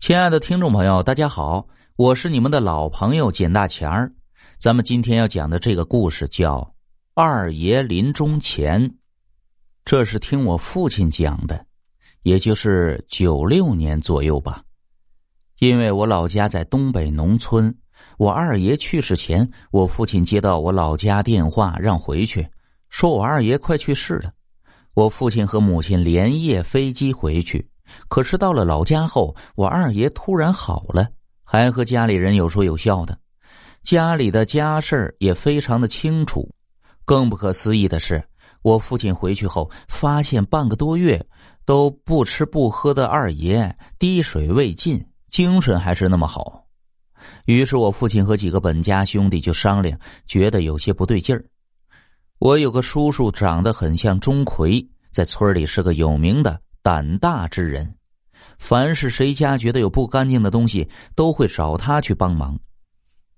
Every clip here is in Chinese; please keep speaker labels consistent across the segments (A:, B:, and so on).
A: 亲爱的听众朋友，大家好，我是你们的老朋友简大钱儿。咱们今天要讲的这个故事叫《二爷临终前》，这是听我父亲讲的，也就是九六年左右吧。因为我老家在东北农村，我二爷去世前，我父亲接到我老家电话，让回去，说我二爷快去世了。我父亲和母亲连夜飞机回去。可是到了老家后，我二爷突然好了，还和家里人有说有笑的，家里的家事也非常的清楚。更不可思议的是，我父亲回去后发现半个多月都不吃不喝的二爷滴水未进，精神还是那么好。于是我父亲和几个本家兄弟就商量，觉得有些不对劲儿。我有个叔叔长得很像钟馗，在村里是个有名的。胆大之人，凡是谁家觉得有不干净的东西，都会找他去帮忙。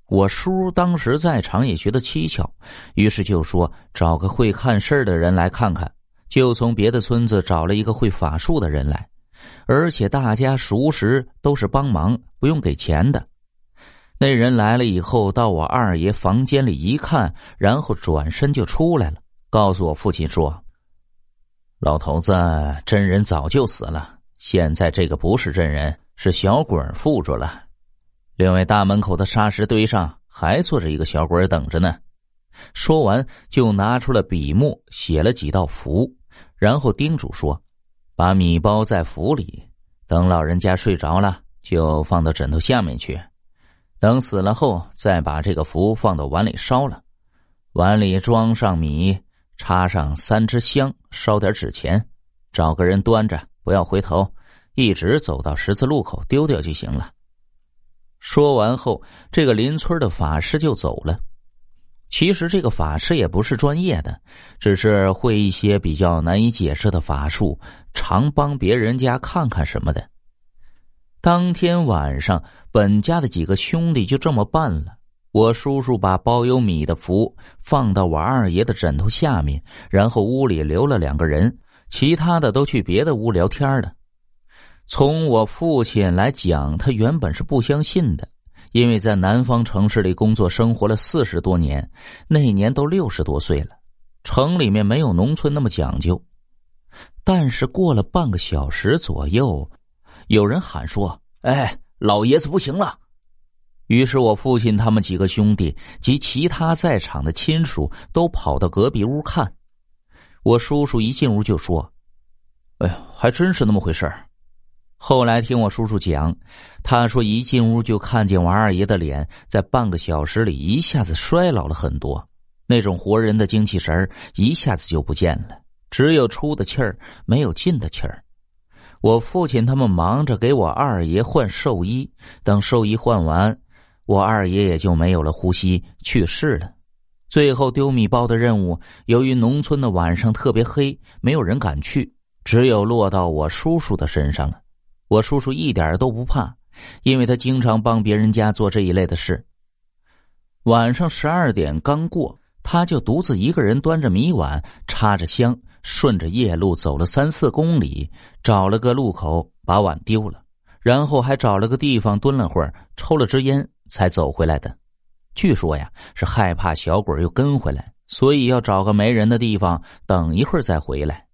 A: 我叔当时在场，也觉得蹊跷，于是就说找个会看事儿的人来看看。就从别的村子找了一个会法术的人来，而且大家熟识，都是帮忙，不用给钱的。那人来了以后，到我二爷房间里一看，然后转身就出来了，告诉我父亲说。老头子，真人早就死了，现在这个不是真人，是小鬼附着了。另外，大门口的沙石堆上还坐着一个小鬼等着呢。说完，就拿出了笔墨，写了几道符，然后叮嘱说：“把米包在符里，等老人家睡着了，就放到枕头下面去。等死了后，再把这个符放到碗里烧了，碗里装上米。”插上三支香，烧点纸钱，找个人端着，不要回头，一直走到十字路口丢掉就行了。说完后，这个邻村的法师就走了。其实这个法师也不是专业的，只是会一些比较难以解释的法术，常帮别人家看看什么的。当天晚上，本家的几个兄弟就这么办了。我叔叔把包有米的符放到我二爷的枕头下面，然后屋里留了两个人，其他的都去别的屋聊天了。从我父亲来讲，他原本是不相信的，因为在南方城市里工作生活了四十多年，那年都六十多岁了，城里面没有农村那么讲究。但是过了半个小时左右，有人喊说：“哎，老爷子不行了。”于是我父亲他们几个兄弟及其他在场的亲属都跑到隔壁屋看。我叔叔一进屋就说：“哎呀，还真是那么回事儿后来听我叔叔讲，他说一进屋就看见我二爷的脸在半个小时里一下子衰老了很多，那种活人的精气神一下子就不见了，只有出的气儿，没有进的气儿。我父亲他们忙着给我二爷换寿衣，等寿衣换完。我二爷也就没有了呼吸，去世了。最后丢米包的任务，由于农村的晚上特别黑，没有人敢去，只有落到我叔叔的身上了。我叔叔一点都不怕，因为他经常帮别人家做这一类的事。晚上十二点刚过，他就独自一个人端着米碗，插着香，顺着夜路走了三四公里，找了个路口把碗丢了，然后还找了个地方蹲了会儿，抽了支烟。才走回来的，据说呀是害怕小鬼又跟回来，所以要找个没人的地方等一会儿再回来。